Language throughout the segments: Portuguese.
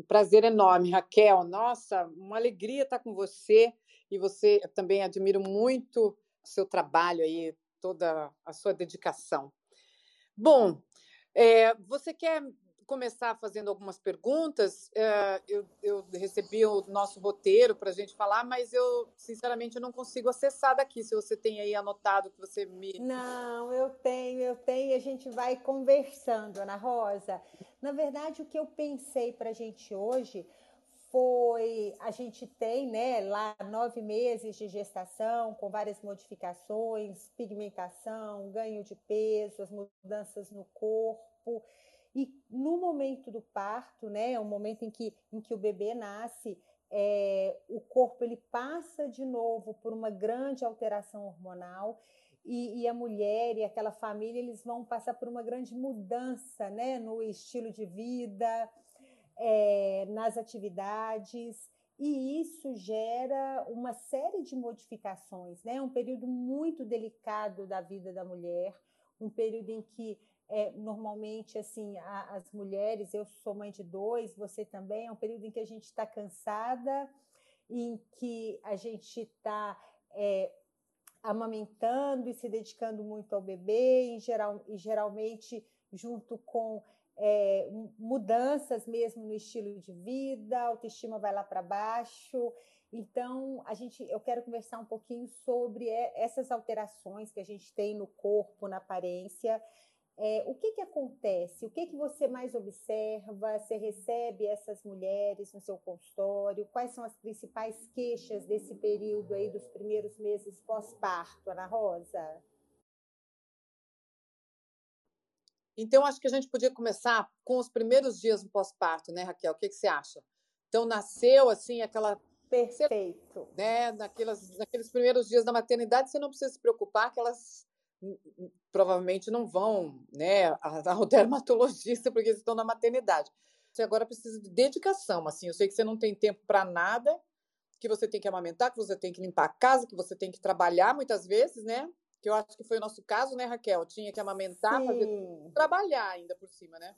Um prazer enorme, Raquel. Nossa, uma alegria estar com você e você também admiro muito o seu trabalho aí, toda a sua dedicação. Bom, é, você quer começar fazendo algumas perguntas. É, eu, eu, recebi o nosso roteiro para a gente falar, mas eu, sinceramente, eu não consigo acessar daqui. Se você tem aí anotado que você me. Não, eu tenho, eu tenho, a gente vai conversando, Ana Rosa. Na verdade, o que eu pensei para a gente hoje foi a gente tem né, lá nove meses de gestação com várias modificações, pigmentação, ganho de peso, as mudanças no corpo. E no momento do parto, né, é o momento em que, em que o bebê nasce, é, o corpo ele passa de novo por uma grande alteração hormonal e, e, a mulher e aquela família eles vão passar por uma grande mudança né, no estilo de vida, é, nas atividades, e isso gera uma série de modificações, né? um período muito delicado da vida da mulher, um período em que é, normalmente assim a, as mulheres, eu sou mãe de dois, você também, é um período em que a gente está cansada, em que a gente está é, amamentando e se dedicando muito ao bebê, em geral, e geralmente junto com é, mudanças mesmo no estilo de vida, a autoestima vai lá para baixo. Então, a gente, eu quero conversar um pouquinho sobre essas alterações que a gente tem no corpo, na aparência, é, o que, que acontece? O que, que você mais observa? Você recebe essas mulheres no seu consultório? Quais são as principais queixas desse período aí dos primeiros meses pós-parto, Ana Rosa? Então, acho que a gente podia começar com os primeiros dias do pós-parto, né, Raquel? O que, que você acha? Então, nasceu assim aquela Perfeito. Né, naquelas, naqueles primeiros dias da maternidade, você não precisa se preocupar que elas provavelmente não vão né, ao dermatologista porque estão na maternidade. Você agora precisa de dedicação. Assim, eu sei que você não tem tempo para nada, que você tem que amamentar, que você tem que limpar a casa, que você tem que trabalhar muitas vezes, né? Que eu acho que foi o nosso caso, né, Raquel? Tinha que amamentar, fazer, trabalhar ainda por cima, né?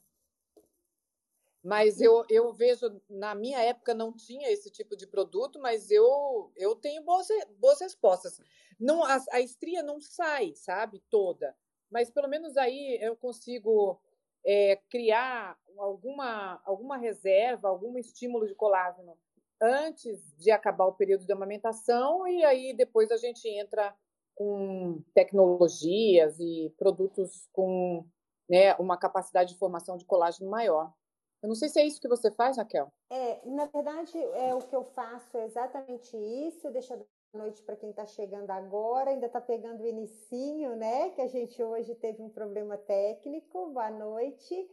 Mas eu, eu vejo, na minha época não tinha esse tipo de produto, mas eu, eu tenho boas, boas respostas. Não, a, a estria não sai, sabe, toda. Mas pelo menos aí eu consigo é, criar alguma, alguma reserva, algum estímulo de colágeno antes de acabar o período de amamentação e aí depois a gente entra com tecnologias e produtos com né, uma capacidade de formação de colágeno maior. Eu não sei se é isso que você faz, Raquel. É, na verdade, é o que eu faço é exatamente isso. Deixa boa noite para quem está chegando agora. Ainda está pegando o inicinho, né? Que a gente hoje teve um problema técnico. Boa noite.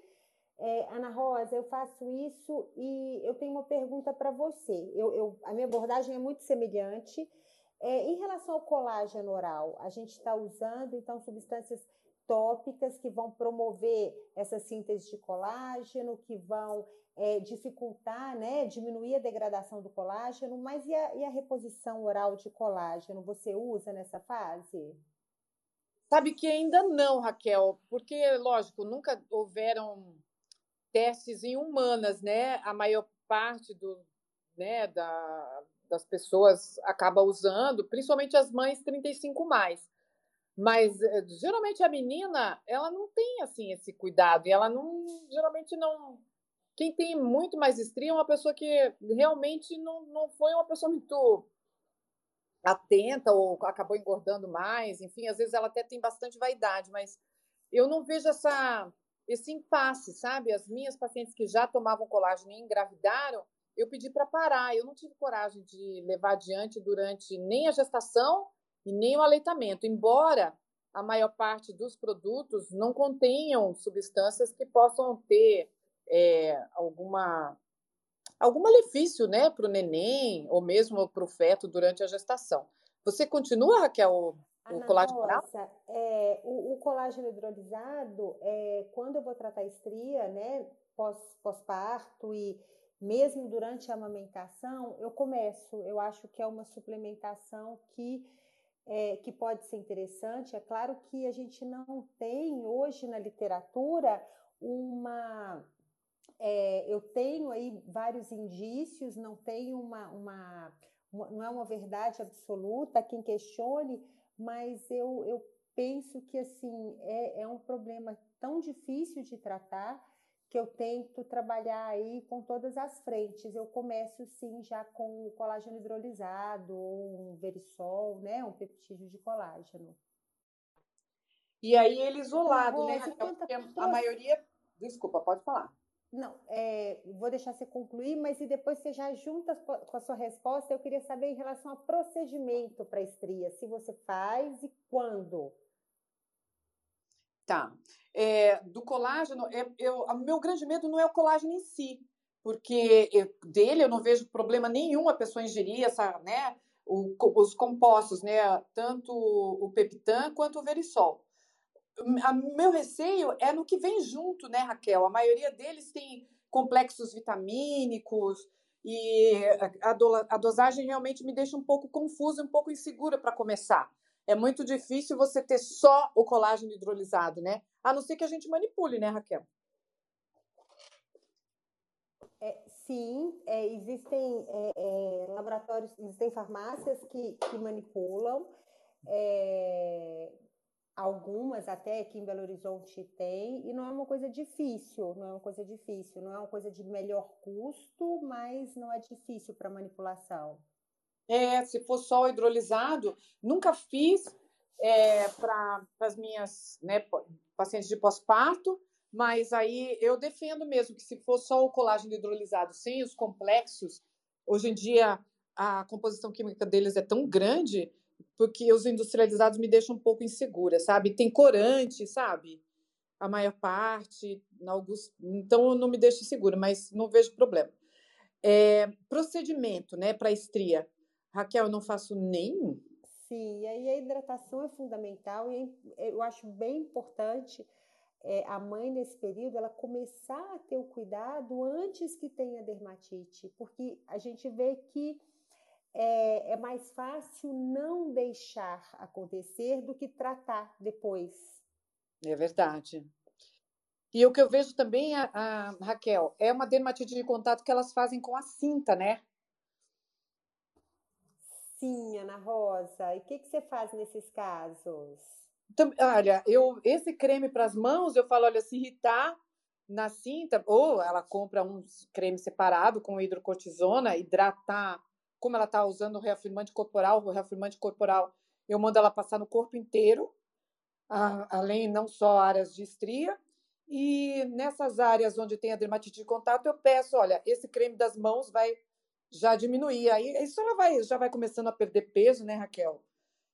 É, Ana Rosa, eu faço isso e eu tenho uma pergunta para você. Eu, eu, a minha abordagem é muito semelhante. É, em relação ao colágeno oral, a gente está usando então substâncias tópicas que vão promover essa síntese de colágeno, que vão é, dificultar, né, diminuir a degradação do colágeno, mas e a, e a reposição oral de colágeno, você usa nessa fase? Sabe que ainda não, Raquel, porque, lógico, nunca houveram testes em humanas, né? A maior parte do, né, da, das pessoas acaba usando, principalmente as mães 35 mais. Mas eh, geralmente a menina, ela não tem assim esse cuidado e ela não geralmente não quem tem muito mais estria é uma pessoa que realmente não, não foi uma pessoa muito atenta ou acabou engordando mais, enfim, às vezes ela até tem bastante vaidade, mas eu não vejo essa esse impasse, sabe? As minhas pacientes que já tomavam colágeno e engravidaram, eu pedi para parar, eu não tive coragem de levar adiante durante nem a gestação e nem o aleitamento, embora a maior parte dos produtos não contenham substâncias que possam ter é, alguma algum malefício né, para o neném ou mesmo para o feto durante a gestação. Você continua, Raquel, o, o colágeno oral? É, o, o, colágeno hidrolisado, é, quando eu vou tratar estria, né, pós, pós-parto e mesmo durante a amamentação, eu começo. Eu acho que é uma suplementação que é, que pode ser interessante. É claro que a gente não tem hoje na literatura uma, é, eu tenho aí vários indícios, não tenho uma, uma, uma, não é uma verdade absoluta, quem questione, mas eu, eu penso que assim é, é um problema tão difícil de tratar que eu tento trabalhar aí com todas as frentes. Eu começo sim já com o colágeno hidrolisado, ou um verisol, né, um peptídeo de colágeno. E aí ele isolado, né, Raquel? A maioria. Desculpa, pode falar. Não, é, vou deixar você concluir, mas e depois você já junta com a sua resposta, eu queria saber em relação ao procedimento para estria, se você faz e quando. Tá. É, do colágeno, é, eu, o meu grande medo não é o colágeno em si, porque eu, dele eu não vejo problema nenhum a pessoa ingerir essa, né, o, os compostos, né, tanto o peptan quanto o verisol. O meu receio é no que vem junto, né, Raquel? A maioria deles tem complexos vitamínicos e a, do, a dosagem realmente me deixa um pouco confusa, um pouco insegura para começar é muito difícil você ter só o colágeno hidrolisado, né? A não ser que a gente manipule, né, Raquel? É, sim, é, existem é, é laboratórios, existem farmácias que, que manipulam. É, algumas até aqui em Belo Horizonte tem, e não é uma coisa difícil, não é uma coisa difícil, não é uma coisa de melhor custo, mas não é difícil para manipulação. É, se for só hidrolisado, nunca fiz é, para as minhas né, pacientes de pós-parto, mas aí eu defendo mesmo que se for só o colágeno hidrolisado sem os complexos, hoje em dia a composição química deles é tão grande porque os industrializados me deixam um pouco insegura, sabe? Tem corante, sabe? A maior parte, alguns, então não me deixa segura, mas não vejo problema. É, procedimento, né, para estria. Raquel, eu não faço nenhum. Sim, e aí a hidratação é fundamental e é, eu acho bem importante é, a mãe nesse período ela começar a ter o cuidado antes que tenha dermatite, porque a gente vê que é, é mais fácil não deixar acontecer do que tratar depois. É verdade. E o que eu vejo também, a, a, Raquel, é uma dermatite de contato que elas fazem com a cinta, né? Sim, Ana Rosa. E o que, que você faz nesses casos? Então, olha, eu esse creme para as mãos, eu falo, olha, se irritar na cinta, ou ela compra um creme separado com hidrocortisona, hidratar, como ela está usando o reafirmante corporal, o reafirmante corporal, eu mando ela passar no corpo inteiro, a, além não só áreas de estria, e nessas áreas onde tem a dermatite de contato, eu peço, olha, esse creme das mãos vai já diminuir. Aí isso ela vai, já vai começando a perder peso, né, Raquel?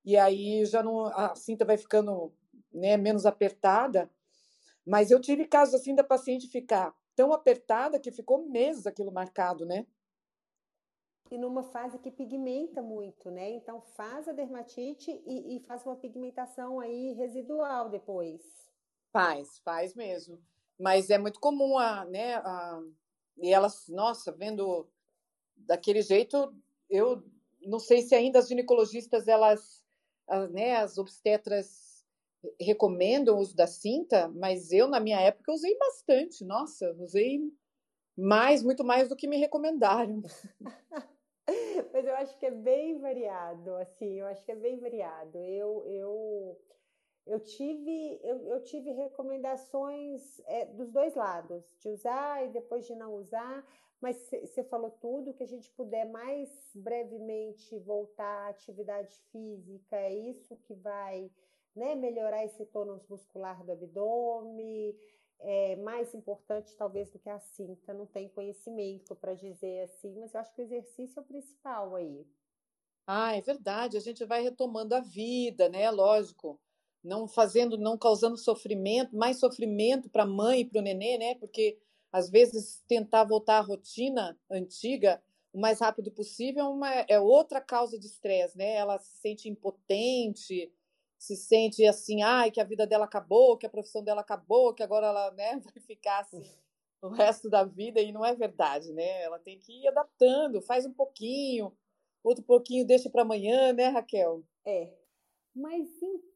E aí já não, a cinta vai ficando né, menos apertada. Mas eu tive casos assim da paciente ficar tão apertada que ficou meses aquilo marcado, né? E numa fase que pigmenta muito, né? Então faz a dermatite e, e faz uma pigmentação aí residual depois. Faz, faz mesmo. Mas é muito comum a, né? A, e elas, nossa, vendo daquele jeito, eu não sei se ainda as ginecologistas, elas, né, as obstetras recomendam o uso da cinta, mas eu, na minha época, usei bastante. Nossa, usei mais, muito mais do que me recomendaram. mas eu acho que é bem variado, assim, eu acho que é bem variado. Eu, eu, eu tive, eu, eu tive recomendações é, dos dois lados, de usar e depois de não usar. Mas você falou tudo, que a gente puder mais brevemente voltar à atividade física, é isso que vai né, melhorar esse tônus muscular do abdômen, é mais importante talvez do que a cinta, não tem conhecimento para dizer assim, mas eu acho que o exercício é o principal aí. Ah, é verdade, a gente vai retomando a vida, né? Lógico, não fazendo, não causando sofrimento, mais sofrimento para a mãe e para o nenê, né? Porque às vezes tentar voltar à rotina antiga o mais rápido possível é, uma, é outra causa de estresse, né? Ela se sente impotente, se sente assim, ai, que a vida dela acabou, que a profissão dela acabou, que agora ela né, vai ficar assim o resto da vida, e não é verdade, né? Ela tem que ir adaptando, faz um pouquinho, outro pouquinho deixa para amanhã, né, Raquel? É. Mas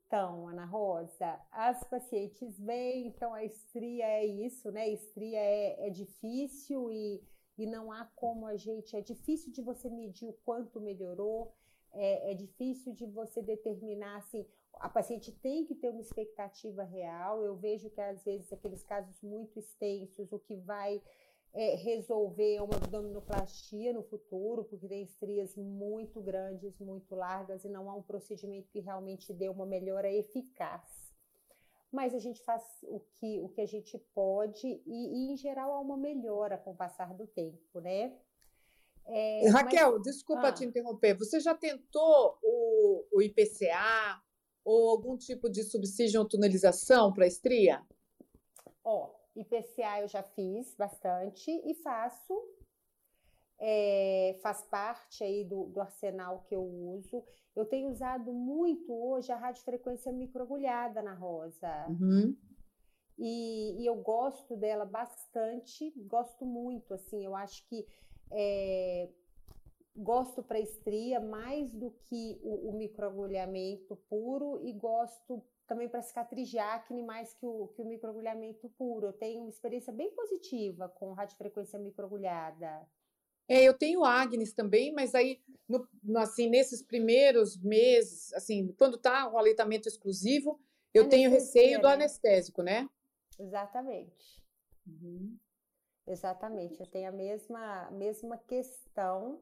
Então, Ana Rosa, as pacientes vêm, então a estria é isso, né? Estria é, é difícil e, e não há como a gente. É difícil de você medir o quanto melhorou, é, é difícil de você determinar assim. A paciente tem que ter uma expectativa real. Eu vejo que às vezes aqueles casos muito extensos, o que vai é, resolver uma abdominoplastia no futuro, porque tem estrias muito grandes, muito largas, e não há um procedimento que realmente dê uma melhora eficaz. Mas a gente faz o que, o que a gente pode, e, e em geral há uma melhora com o passar do tempo, né? É, Raquel, mas... desculpa ah. te interromper. Você já tentou o, o IPCA ou algum tipo de subsídio ou tunelização para estria? Ó, IPCA eu já fiz bastante e faço. É, faz parte aí do, do, arsenal que eu uso. Eu tenho usado muito hoje a radiofrequência microagulhada na rosa. Uhum. E, e, eu gosto dela bastante, gosto muito, assim, eu acho que é, gosto para estria mais do que o, o microagulhamento puro e gosto também para cicatriz de acne mais que o, que o microagulhamento puro. Eu tenho uma experiência bem positiva com radiofrequência microagulhada. É, eu tenho Agnes também, mas aí, no, assim, nesses primeiros meses, assim, quando está o aleitamento exclusivo, eu tenho receio né? do anestésico, né? Exatamente. Uhum. Exatamente. Eu tenho a mesma, mesma questão,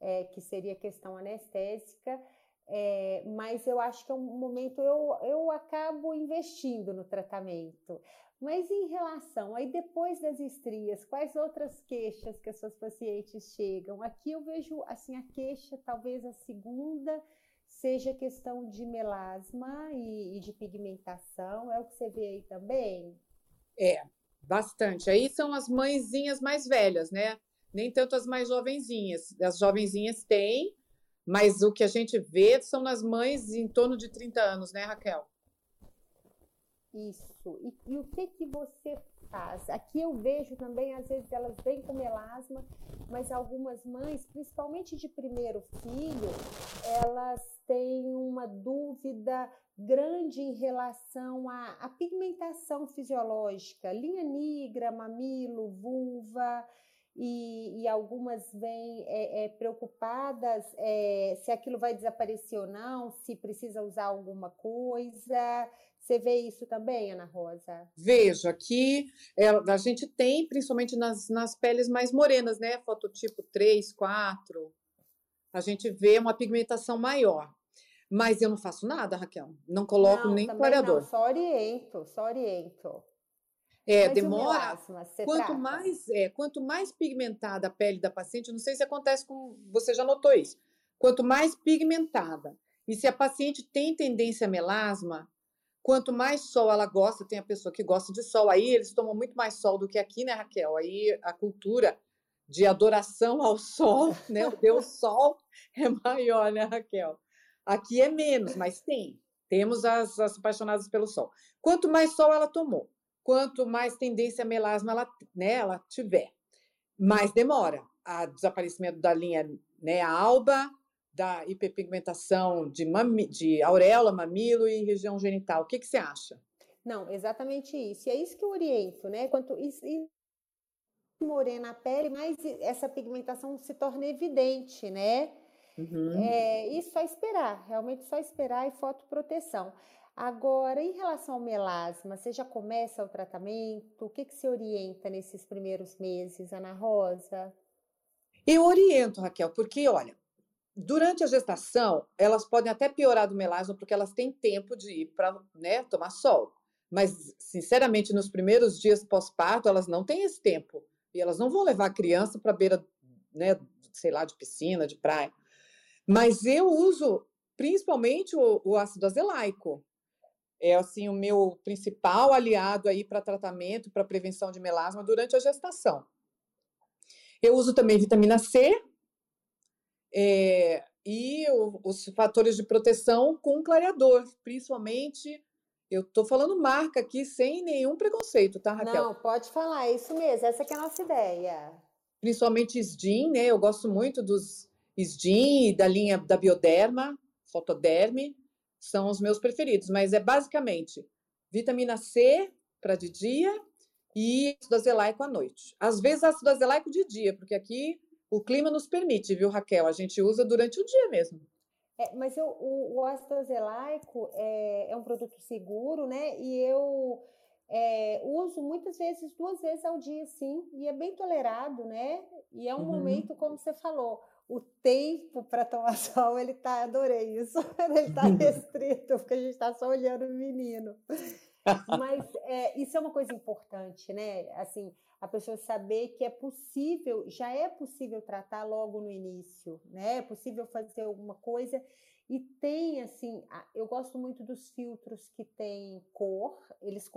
é, que seria questão anestésica, é, mas eu acho que é um momento eu, eu acabo investindo no tratamento. Mas em relação, aí depois das estrias, quais outras queixas que as suas pacientes chegam? Aqui eu vejo assim a queixa, talvez a segunda seja questão de melasma e, e de pigmentação. É o que você vê aí também? É, bastante. Aí são as mãezinhas mais velhas, né? Nem tanto as mais jovenzinhas. As jovenzinhas têm, mas o que a gente vê são nas mães em torno de 30 anos, né, Raquel? Isso. E, e, o que que você faz? Aqui eu vejo também, às vezes elas vêm com melasma, mas algumas mães, principalmente de primeiro filho, elas têm uma dúvida grande em relação à, à pigmentação fisiológica, linha negra, mamilo, vulva e, e algumas vêm é, é, preocupadas é, se aquilo vai desaparecer ou não, se precisa usar alguma coisa. Você vê isso também, Ana Rosa? Vejo. Aqui é, a gente tem, principalmente nas, nas peles mais morenas, né? Fototipo 3, 4. A gente vê uma pigmentação maior. Mas eu não faço nada, Raquel. Não coloco não, nem clareador. Não, só oriento, só oriento. É, Mas demora. quanto trata? mais é, quanto mais pigmentada a pele da paciente, não sei se acontece com você já notou isso. Quanto mais pigmentada e se a paciente tem tendência a melasma, quanto mais sol ela gosta, tem a pessoa que gosta de sol, aí eles tomam muito mais sol do que aqui, né, Raquel? Aí a cultura de adoração ao sol, né? O Deus Sol é maior, né, Raquel? Aqui é menos, mas tem. Temos as, as apaixonadas pelo sol. Quanto mais sol ela tomou, quanto mais tendência a melasma ela, né, ela tiver. Mais demora. A desaparecimento da linha né, alba, da hiperpigmentação de, mami, de auréola, mamilo e região genital. O que, que você acha? Não, exatamente isso. E é isso que eu oriento, né? Quanto isso, morena a pele, mais essa pigmentação se torna evidente, né? Uhum. É, e só esperar, realmente só esperar e fotoproteção. Agora, em relação ao melasma, você já começa o tratamento? O que, que se orienta nesses primeiros meses, Ana Rosa? Eu oriento, Raquel, porque, olha, durante a gestação, elas podem até piorar do melasma porque elas têm tempo de ir para né, tomar sol. Mas, sinceramente, nos primeiros dias pós-parto, elas não têm esse tempo. E elas não vão levar a criança para beira, né, sei lá, de piscina, de praia. Mas eu uso principalmente o, o ácido azelaico é assim o meu principal aliado aí para tratamento, para prevenção de melasma durante a gestação. Eu uso também vitamina C é, e o, os fatores de proteção com clareador, principalmente. Eu estou falando marca aqui sem nenhum preconceito, tá, Raquel? Não, pode falar, é isso mesmo, essa é a nossa ideia. Principalmente SDIN, né? Eu gosto muito dos SDIN e da linha da Bioderma, Fotoderme são os meus preferidos, mas é basicamente vitamina C para de dia e ácido azelaico à noite. Às vezes ácido azelaico de dia, porque aqui o clima nos permite, viu, Raquel? A gente usa durante o dia mesmo. É, mas eu, o, o ácido azelaico é, é um produto seguro, né? E eu é, uso muitas vezes, duas vezes ao dia, sim, e é bem tolerado, né? E é um uhum. momento, como você falou, o tempo para tomar sol, ele tá, adorei isso, ele tá restrito, porque a gente está só olhando o menino. Mas é, isso é uma coisa importante, né? Assim, a pessoa saber que é possível, já é possível tratar logo no início, né? É possível fazer alguma coisa e tem assim, eu gosto muito dos filtros que têm cor, eles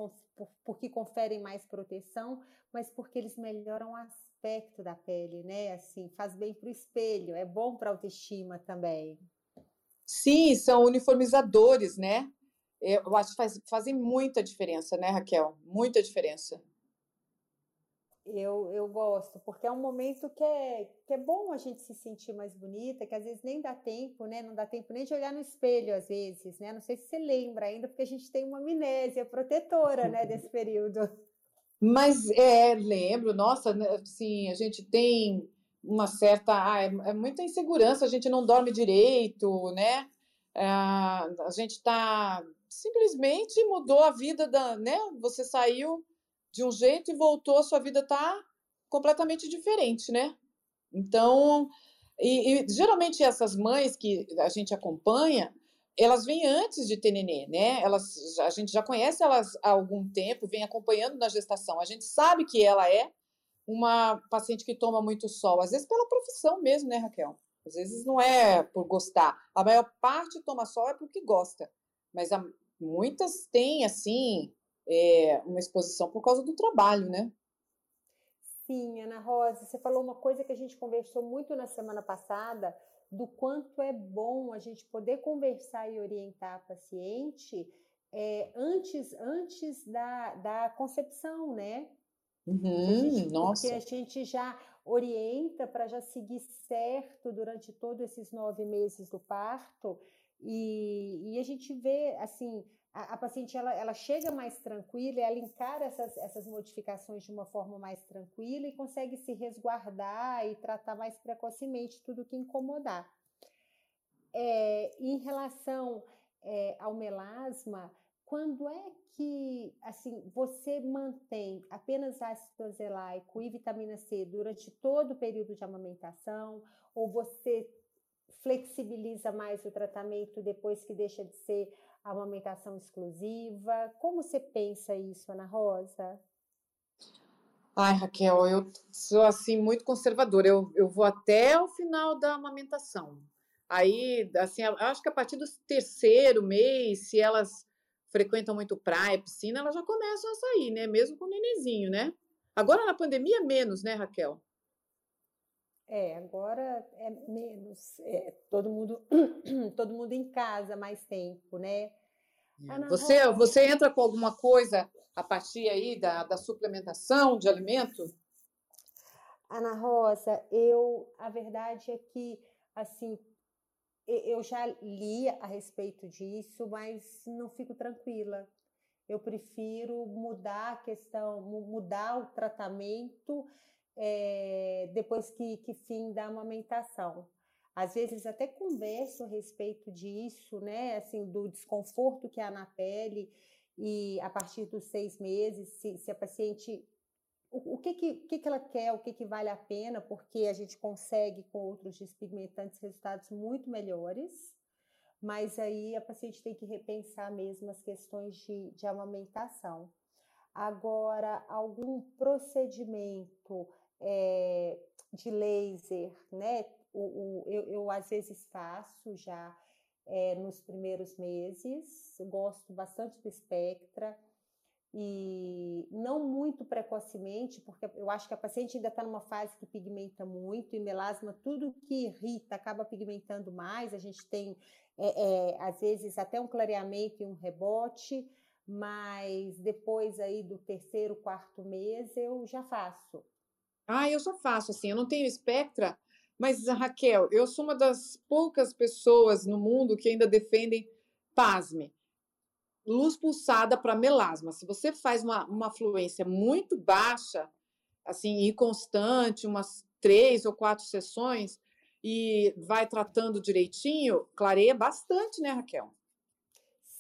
porque conferem mais proteção, mas porque eles melhoram o aspecto da pele, né? Assim, faz bem para o espelho, é bom para a autoestima também. Sim, são uniformizadores, né? Eu acho que faz, fazem muita diferença, né, Raquel? Muita diferença. Eu, eu gosto, porque é um momento que é, que é bom a gente se sentir mais bonita, que às vezes nem dá tempo, né? Não dá tempo nem de olhar no espelho, às vezes, né? Não sei se você lembra ainda, porque a gente tem uma amnésia protetora, né, desse período. Mas é, lembro, nossa, assim, a gente tem uma certa. Ah, é, é muita insegurança, a gente não dorme direito, né? É, a gente está simplesmente mudou a vida da, né? Você saiu de um jeito e voltou, a sua vida está completamente diferente, né? Então, e, e, geralmente essas mães que a gente acompanha, elas vêm antes de ter nenê, né? Elas, a gente já conhece elas há algum tempo, vem acompanhando na gestação. A gente sabe que ela é uma paciente que toma muito sol, às vezes pela profissão mesmo, né, Raquel? Às vezes não é por gostar. A maior parte toma sol é porque gosta. Mas muitas têm, assim, é, uma exposição por causa do trabalho, né? Sim, Ana Rosa, você falou uma coisa que a gente conversou muito na semana passada, do quanto é bom a gente poder conversar e orientar a paciente é, antes, antes da, da concepção, né? Uhum, gente, nossa. Porque a gente já orienta para já seguir certo durante todos esses nove meses do parto e, e a gente vê, assim, a, a, paciente ela, ela chega mais tranquila, ela encara essas, essas modificações de uma forma mais tranquila e consegue se resguardar e tratar mais precocemente tudo que incomodar. É, em relação é, ao melasma, quando é que assim você mantém apenas ácido azelaico e vitamina C durante todo o período de amamentação ou você flexibiliza mais o tratamento depois que deixa de ser a amamentação exclusiva? Como você pensa isso, Ana Rosa? Ai, Raquel, eu sou assim muito conservadora. Eu, eu vou até o final da amamentação. Aí, assim, acho que a partir do terceiro mês, se elas frequentam muito praia, piscina, elas já começam a sair, né? Mesmo com o nenenzinho, né? Agora na pandemia, menos, né, Raquel? É, agora é menos. É, todo mundo todo mundo em casa mais tempo, né? É. Você, Rosa... você entra com alguma coisa a partir aí da, da suplementação de alimento? Ana Rosa, eu a verdade é que assim eu já li a respeito disso, mas não fico tranquila. Eu prefiro mudar a questão, mudar o tratamento é, depois que, que fim da amamentação. Às vezes até converso a respeito disso, né? Assim, do desconforto que há na pele e a partir dos seis meses, se, se a paciente o, que, que, que, que ela quer, o que, que vale a pena, porque a gente consegue com outros despigmentantes resultados muito melhores, mas aí a paciente tem que repensar mesmo as questões de, de amamentação. Agora, algum procedimento é, de laser, né? O, o, eu, eu, às vezes faço já é, nos primeiros meses, gosto bastante do Spectra e não muito precocemente, porque eu acho que a paciente ainda está numa fase que pigmenta muito e melasma, tudo que irrita acaba pigmentando mais. A gente tem, é, é, às vezes, até um clareamento e um rebote, mas depois aí do terceiro, quarto mês eu já faço. Ah, eu já faço assim, eu não tenho espectra, mas Raquel, eu sou uma das poucas pessoas no mundo que ainda defendem pasme, luz pulsada para melasma. Se você faz uma, uma fluência muito baixa, assim, e constante, umas três ou quatro sessões, e vai tratando direitinho, clareia bastante, né, Raquel?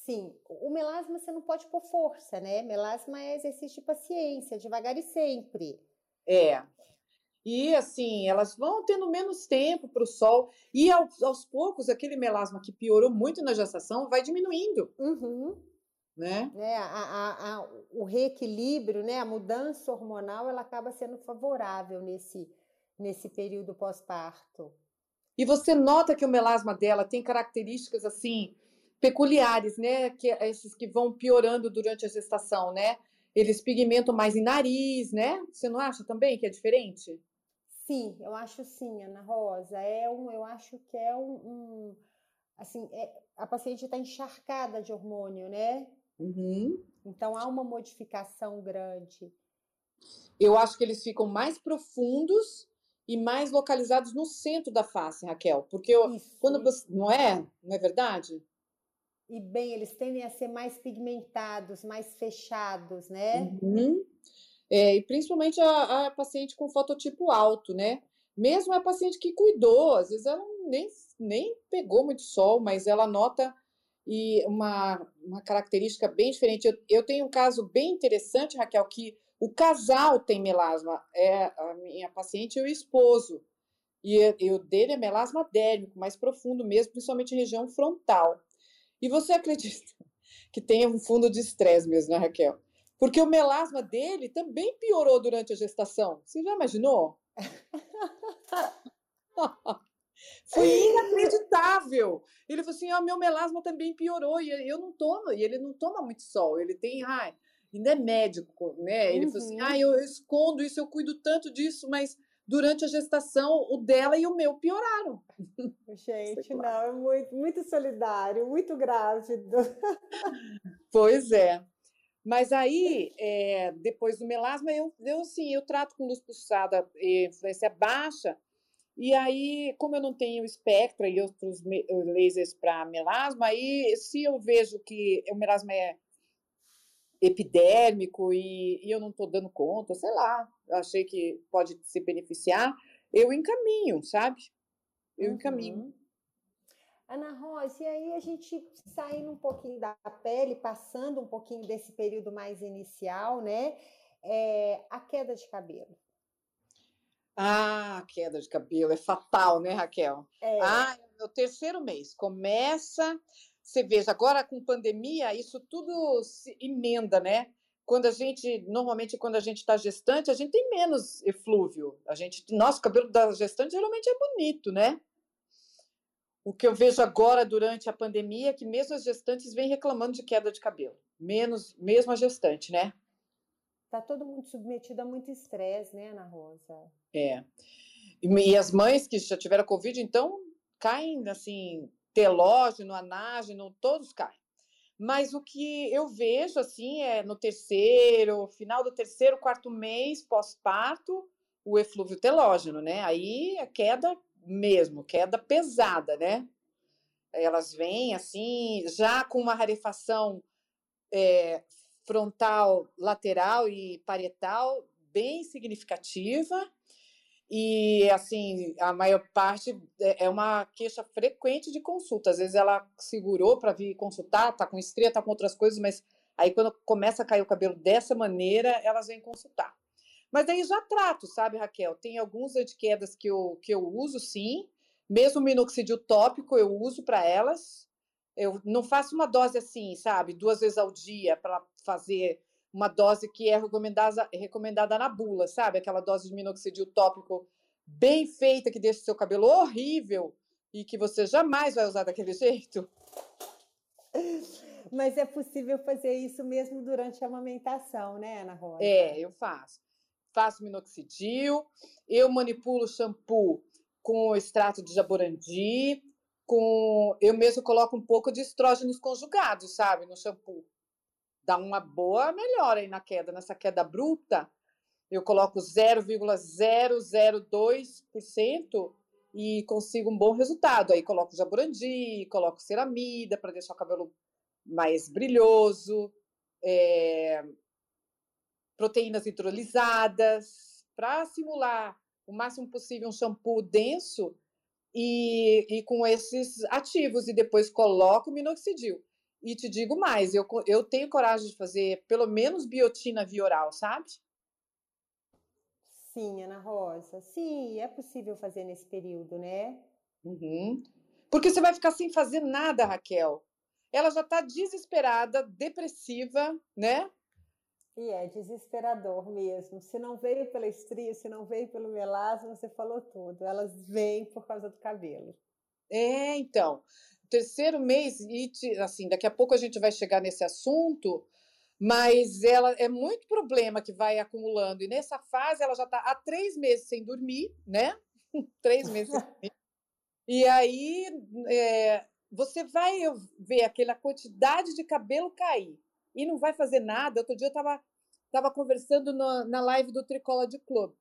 Sim, o melasma você não pode pôr força, né? Melasma é exercício de paciência, devagar e sempre. É. E assim, elas vão tendo menos tempo para o sol, e aos, aos, poucos, aquele melasma que piorou muito na gestação vai diminuindo. Uhum. Né? né? A, a, a, o reequilíbrio, né? a mudança hormonal, ela acaba sendo favorável nesse, nesse período pós-parto. E você nota que o melasma dela tem características assim peculiares, né? Que é esses que vão piorando durante a gestação, né? Eles pigmentam mais em nariz, né? Você não acha também que é diferente? Sim, eu acho sim, Ana Rosa. É um, eu acho que é um, um assim, é, a paciente está encharcada de hormônio, né? Uhum. Então há uma modificação grande. Eu acho que eles ficam mais profundos e mais localizados no centro da face, Raquel. Porque eu, quando você. Não é? Não é verdade? E bem, eles tendem a ser mais pigmentados, mais fechados, né? Uhum. É, e principalmente a, a, paciente com fototipo alto, né? Mesmo a paciente que cuidou, às vezes ela nem, nem pegou muito sol, mas ela nota e uma, uma característica bem diferente. Eu, eu tenho um caso bem interessante, Raquel, que o casal tem melasma, é a minha paciente e o esposo. E, e o dele é melasma dérmico, mais profundo mesmo, principalmente região frontal. E você acredita que tem um fundo de estresse mesmo, né, Raquel? Porque o melasma dele também piorou durante a gestação. Você já imaginou? Foi inacreditável. Ele falou assim: ah, meu melasma também piorou. E eu não tomo, e ele não toma muito sol. Ele tem, ai, ainda é médico, né? Ele uhum. falou assim: uhum. ah, eu, eu escondo isso, eu cuido tanto disso, mas durante a gestação o dela e o meu pioraram. Gente, não, é muito, muito solidário, muito grávido. Pois é. Mas aí, é, depois do melasma, eu, eu sim, eu trato com luz pulsada, influência baixa, e aí, como eu não tenho espectra e outros lasers para melasma, aí se eu vejo que o melasma é epidérmico e, e eu não estou dando conta, sei lá, achei que pode se beneficiar, eu encaminho, sabe? Eu uhum. encaminho. Ana Rosa, e aí a gente saindo um pouquinho da pele, passando um pouquinho desse período mais inicial, né? É, a queda de cabelo. Ah, queda de cabelo é fatal, né, Raquel? É. Ah, no terceiro mês começa, você veja, agora com pandemia, isso tudo se emenda, né? Quando a gente, normalmente, quando a gente está gestante, a gente tem menos eflúvio. A gente, nosso cabelo da gestante geralmente é bonito, né? O que eu vejo agora durante a pandemia é que mesmo as gestantes vêm reclamando de queda de cabelo, menos, mesmo a gestante, né? Tá todo mundo submetido a muito estresse, né, Ana Rosa? É. E, as mães que já tiveram Covid, então, caem assim telógeno, anágeno, todos caem. Mas o que eu vejo assim é no terceiro, final do terceiro, quarto mês pós-parto, o eflúvio telógeno, né? Aí a queda mesmo, queda pesada, né? Elas vêm assim, já com uma rarefação é, frontal, lateral e parietal bem significativa e, assim, a maior parte é, é uma queixa frequente de consulta. Às vezes ela segurou para vir consultar, tá com estria, tá com outras coisas, mas aí quando começa a cair o cabelo dessa maneira, elas vêm consultar. Mas daí já trato, sabe, Raquel? Tem alguns antiquedas que eu, que eu uso, sim. Mesmo minoxidil tópico eu uso para elas. Eu não faço uma dose assim, sabe? Duas vezes ao dia para fazer uma dose que é recomendada, recomendada na bula, sabe? Aquela dose de minoxidil tópico bem feita que deixa o seu cabelo horrível e que você jamais vai usar daquele jeito. Mas é possível fazer isso mesmo durante a amamentação, né, Ana Rosa? É, eu faço. Faço minoxidil, eu manipulo shampoo com extrato de jaborandi, com eu mesmo coloco um pouco de estrógenos conjugados, sabe, no shampoo dá uma boa melhora aí na queda, nessa queda bruta. Eu coloco 0,002% e consigo um bom resultado. Aí coloco jaburandi, coloco ceramida para deixar o cabelo mais brilhoso, é, proteínas hidrolisadas, para simular o máximo possível um shampoo denso e, e com esses ativos, e depois coloco minoxidil. E te digo mais, eu, eu tenho coragem de fazer pelo menos biotina via oral, sabe? Sim, Ana Rosa. Sim, é possível fazer nesse período, né? Uhum. Porque você vai ficar sem fazer nada, Raquel. Ela já está desesperada, depressiva, né? E é desesperador mesmo. Se não veio pela estria, se não veio pelo melasma, você falou tudo. Elas vêm por causa do cabelo. É, então. Terceiro mês, e assim, daqui a pouco a gente vai chegar nesse assunto, mas ela é muito problema que vai acumulando. E nessa fase ela já está há três meses sem dormir, né? três meses sem dormir. E aí é, você vai ver aquela quantidade de cabelo cair e não vai fazer nada. Outro dia eu estava tava conversando no, na live do Tricolor Club.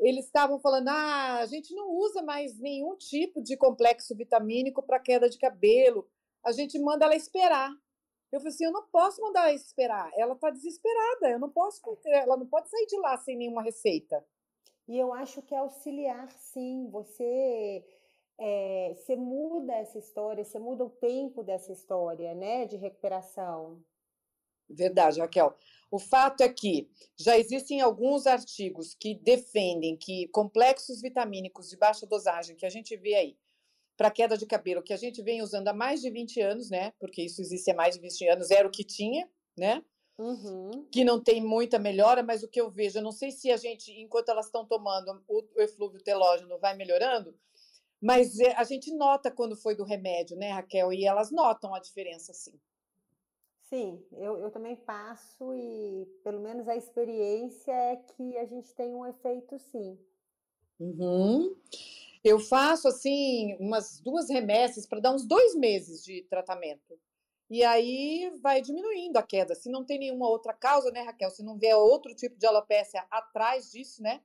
Eles estavam falando: ah, a gente não usa mais nenhum tipo de complexo vitamínico para queda de cabelo. A gente manda ela esperar. Eu falei assim, eu não posso mandar ela esperar. Ela está desesperada. Eu não posso, ela não pode sair de lá sem nenhuma receita. E eu acho que é auxiliar, sim. Você é, você muda essa história, você muda o tempo dessa história, né, de recuperação. Verdade, Raquel. O fato é que já existem alguns artigos que defendem que complexos vitamínicos de baixa dosagem que a gente vê aí para queda de cabelo, que a gente vem usando há mais de 20 anos, né? Porque isso existe há mais de 20 anos, era o que tinha, né? Uhum. Que não tem muita melhora, mas o que eu vejo, eu não sei se a gente, enquanto elas estão tomando o, eflúvio telógeno, vai melhorando, mas é, a gente nota quando foi do remédio, né, Raquel? E elas notam a diferença, sim. Sim, eu, eu também passo e pelo menos a experiência é que a gente tem um efeito, sim. Uhum. Eu faço assim umas duas remessas para dar uns dois meses de tratamento. E aí vai diminuindo a queda. Se não tem nenhuma outra causa, né, Raquel? Se não vier outro tipo de alopécia atrás disso, né?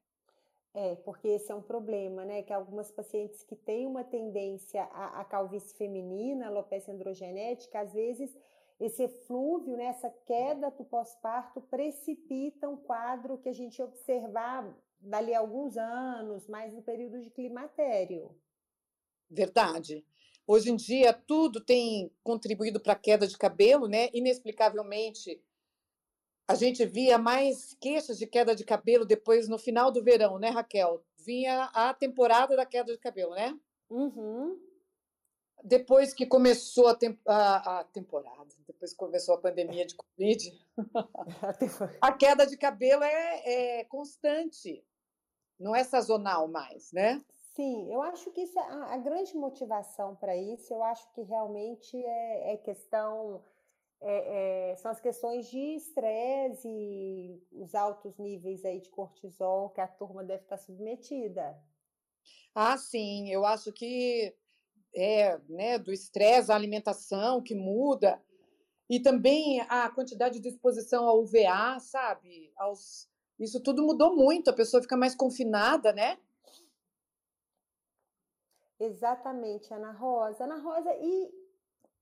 É, porque esse é um problema, né? Que algumas pacientes que têm uma tendência à, à calvície feminina, alopecia androgenética, às vezes esse eflúvio, né, essa queda do pós-parto precipita um quadro que a gente observar dali a alguns anos, mais no período de climatério. Verdade. Hoje em dia, tudo tem contribuído para a queda de cabelo, né? Inexplicavelmente, a gente via mais queixas de queda de cabelo depois no final do verão, né, Raquel? Vinha a temporada da queda de cabelo, né? Uhum. Depois que começou a, a, a, temporada, depois que começou a pandemia de Covid, a queda de cabelo é, é constante não é sazonal mais, né? Sim, eu acho que isso é a, a grande motivação para isso. Eu acho que realmente é, é questão é, é, são as questões de estresse e os altos níveis aí de cortisol que a turma deve estar submetida. Ah, sim, eu acho que é, né, do estresse, a alimentação que muda e também a quantidade de exposição ao UVA, sabe, aos isso tudo mudou muito, a pessoa fica mais confinada, né? Exatamente, Ana Rosa. Ana Rosa, e,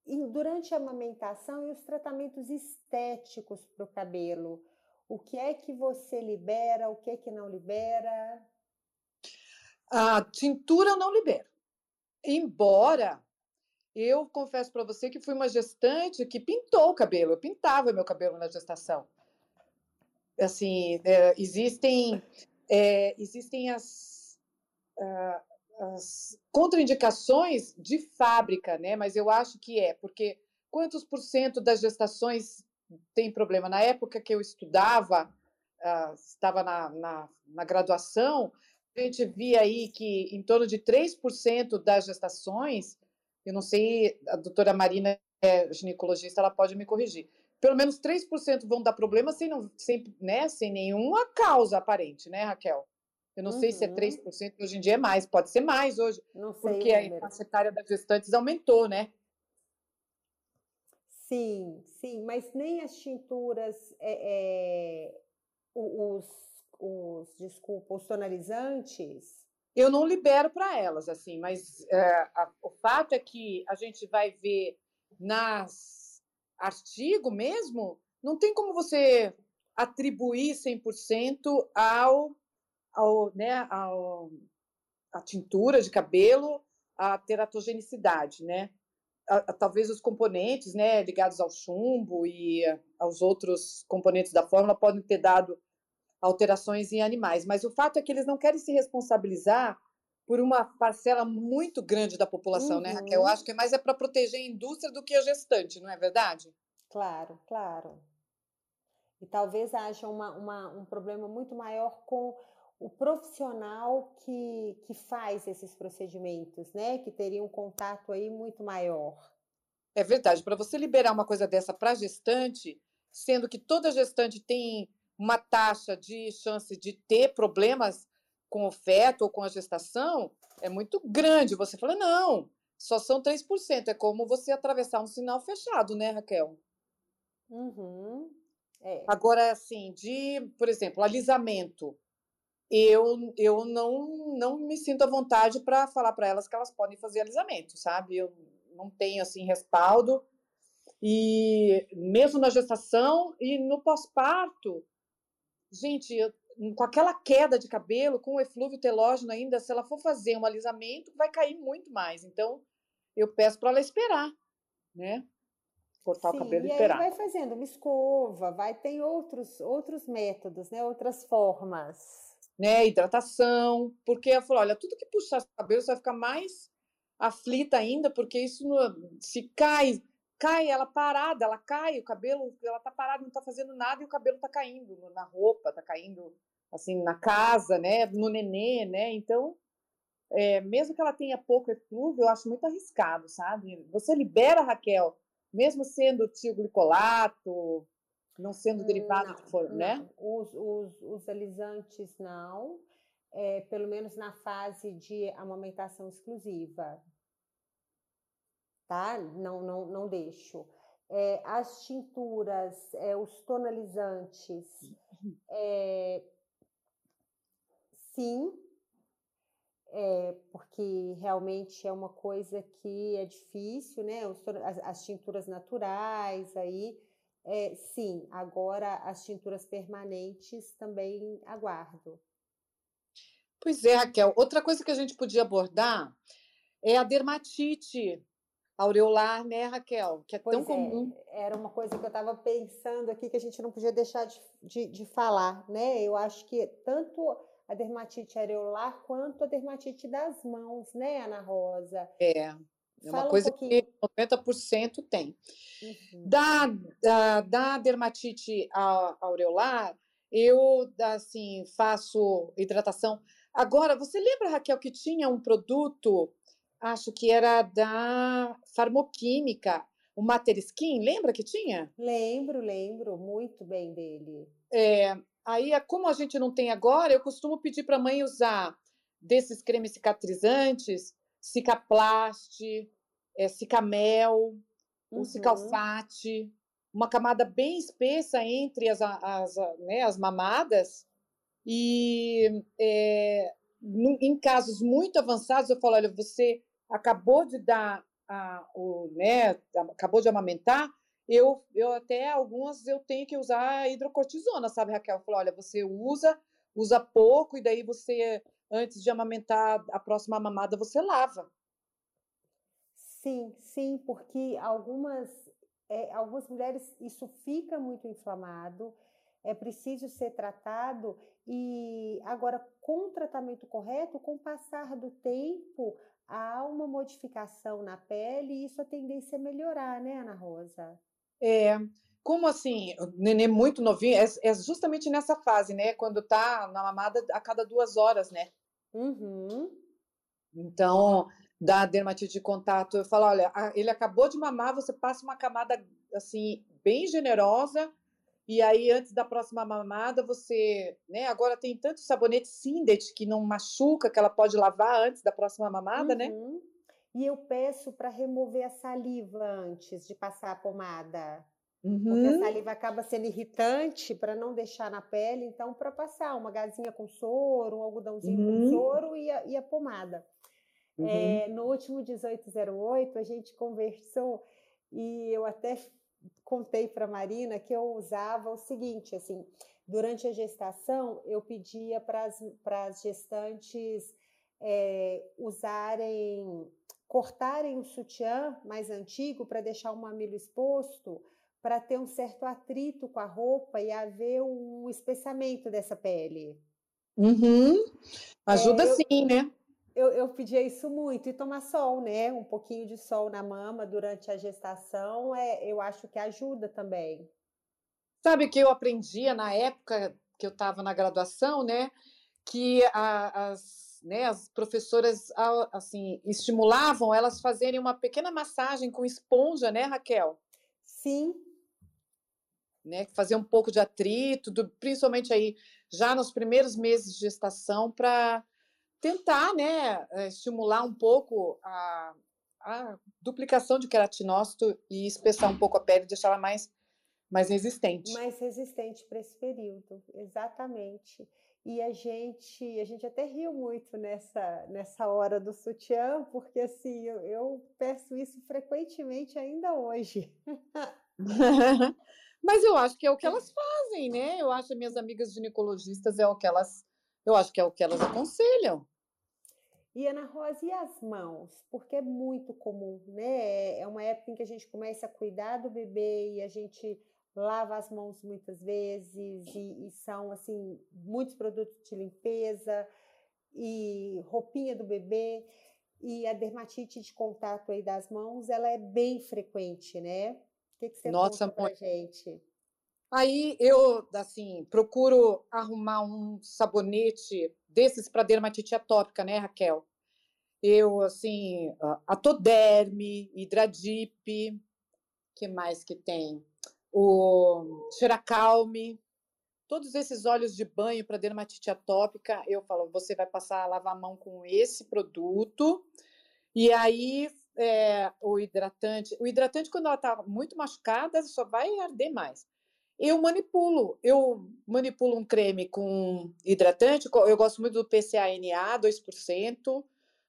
e durante a amamentação e os tratamentos estéticos para o cabelo, o que é que você libera, o que é que não libera? A tintura não libero. Embora eu confesso para você que fui uma gestante que pintou o cabelo, eu pintava meu cabelo na gestação assim, é, existem, é, existem as, as contraindicações de fábrica, né? Mas eu acho que é, porque quantos por cento das gestações tem problema? Na época que eu estudava, uh, estava na, na, na, graduação, a gente via aí que em torno de 3% das gestações, eu não sei, a doutora Marina é ginecologista, ela pode me corrigir, pelo menos 3% vão dar problema sem, não, sem, né, sem nenhuma causa aparente, né, Raquel? Eu não uhum. sei se é 3%, uhum. hoje em dia é mais, pode ser mais hoje, não porque a faixa etária das gestantes aumentou, né? Sim, sim, mas nem as tinturas, é, é, os, os, desculpa, os tonalizantes. Eu não libero para elas, assim, mas é, a, o fato é que a gente vai ver nas artigo mesmo, não tem como você atribuir 100% ao, ao, né, ao, a tintura de cabelo, a teratogenicidade, né? A, a, talvez os componentes, né, ligados ao chumbo e aos outros componentes da fórmula podem ter dado alterações em animais, mas o fato é que eles não querem se responsabilizar por uma parcela muito grande da população, uhum. né, Raquel? Eu uhum. acho que mais é para proteger a indústria do que a gestante, não é verdade? Claro, claro. E talvez haja uma, uma, um problema muito maior com o profissional que, que faz esses procedimentos, né? Que teria um contato aí muito maior. É verdade. Para você liberar uma coisa dessa para gestante, sendo que toda gestante tem uma taxa de chance de ter problemas com o feto ou com a gestação, é muito grande. Você fala, não, só são 3%. É como você atravessar um sinal fechado, né, Raquel? Uhum. É. Agora, assim, de, por exemplo, alisamento, eu, eu não, não me sinto à vontade para falar para elas que elas podem fazer alisamento, sabe? Eu não tenho, assim, respaldo. E mesmo na gestação e no pós-parto, gente, eu, com aquela queda de cabelo, com o eflúvio telógeno ainda, se ela for fazer um alisamento, vai cair muito mais. Então, eu peço para ela esperar, né? cortar Sim, o cabelo e, e esperar. vai fazendo uma escova, vai tem outros outros métodos, né? Outras formas. Né, hidratação, porque ela falou, olha, tudo que puxar o cabelo você vai ficar mais aflita ainda, porque isso se cai, cai ela parada, ela cai, o cabelo, ela tá parada, não tá fazendo nada e o cabelo tá caindo na roupa, tá caindo assim na casa, né, no nenê, né? Então, é, mesmo que ela tenha pouco eflúvio, eu acho muito arriscado, sabe? Você libera, Raquel, mesmo sendo tioglicolato, não sendo derivado não, de for, né? Os, os, os alisantes não, é, pelo menos na fase de amamentação exclusiva. Tá? Não, não, não deixo. É, as tinturas, é, os tonalizantes, é, sim, é, porque realmente é uma coisa que é difícil, né? Os, as, as, tinturas naturais aí, é, sim. Agora as tinturas permanentes também aguardo. Pois é, Raquel. Outra coisa que a gente podia abordar é a dermatite aureolar, né, Raquel? Que é pois tão comum. É, era uma coisa que eu estava pensando aqui que a gente não podia deixar de, de, de falar, né? Eu acho que tanto a dermatite areolar quanto a dermatite das mãos, né, Ana Rosa? É. É uma Fala coisa um que 90% tem. Uhum. Da, da, da, dermatite aureolar, eu assim faço hidratação. Agora, você lembra, Raquel, que tinha um produto, acho que era da Farmoquímica, o Mater Skin, lembra que tinha? Lembro, lembro muito bem dele. É, Aí, como a gente não tem agora, eu costumo pedir para a mãe usar desses cremes cicatrizantes, Cicaplast, é, Cicamel, uhum. um Cicalfate, uma camada bem espessa entre as, as, né, as mamadas. E é, em casos muito avançados, eu falo: olha, você acabou de dar, a, o, né, acabou de amamentar, eu, eu até algumas eu tenho que usar hidrocortisona, sabe, Raquel? Falou, olha, você usa, usa pouco, e daí você, antes de amamentar a próxima mamada, você lava. Sim, sim, porque algumas, é, algumas mulheres isso fica muito inflamado, é preciso ser tratado, e agora, com o tratamento correto, com o passar do tempo, há uma modificação na pele e isso a tendência a melhorar, né, Ana Rosa? É, como assim, o neném muito novinho, é, é, justamente nessa fase, né? Quando tá na mamada a cada duas horas, né? Uhum. Então, da dermatite de contato, eu falo, olha, ele acabou de mamar, você passa uma camada, assim, bem generosa, e aí, antes da próxima mamada, você, né? Agora tem tanto sabonete Sindet que não machuca, que ela pode lavar antes da próxima mamada, né? uhum. né? E eu peço para remover a saliva antes de passar a pomada. Uhum. Porque a uhum. saliva acaba sendo irritante para não deixar na pele, então para passar uma gazinha com soro, um algodãozinho uhum. com soro e a, e a pomada. Uhum. É, no último 1808 a gente conversou e eu até contei para Marina que eu usava o seguinte, assim, durante a gestação eu pedia para as gestantes é, usarem, cortarem o sutiã mais antigo para deixar o mamilo exposto, para ter um certo atrito com a roupa e haver um espessamento dessa pele. Uhum. Ajuda é, eu, sim, né? Eu, eu pedia isso muito. E tomar sol, né? Um pouquinho de sol na mama durante a gestação, é, eu acho que ajuda também. Sabe que eu aprendia na época que eu estava na graduação, né? Que a, as, né, as professoras assim estimulavam elas fazerem uma pequena massagem com esponja, né, Raquel? Sim. Né, fazer um pouco de atrito, do, principalmente aí já nos primeiros meses de gestação, para tentar né, eh, estimular um pouco a, a duplicação de queratinócito e espessar um pouco a pele, deixar ela mais, mais resistente. Mais resistente para esse período, exatamente. E a gente, a gente até riu muito nessa, nessa hora do sutiã, porque assim, eu, eu peço isso frequentemente ainda hoje. Mas eu acho que é o que elas fazem, né? Eu acho que minhas amigas ginecologistas é o que elas, eu acho que é o que elas aconselham. E Ana Rosa, e as mãos? Porque é muito comum, né? É uma época em que a gente começa a cuidar do bebê e a gente lava as mãos muitas vezes e, e são assim muitos produtos de limpeza e roupinha do bebê e a dermatite de contato aí das mãos ela é bem frequente, né? O que, que você Nossa, conta pra gente? Aí eu, assim, procuro arrumar um sabonete desses para dermatite atópica, né, Raquel? Eu, assim, atoderme, hidradip, que mais que tem? O xeracalme, todos esses óleos de banho para dermatite atópica, eu falo, você vai passar a lavar a mão com esse produto, e aí é, o hidratante, o hidratante quando ela está muito machucada, só vai arder mais eu manipulo. Eu manipulo um creme com hidratante. Eu gosto muito do PCANA, 2%.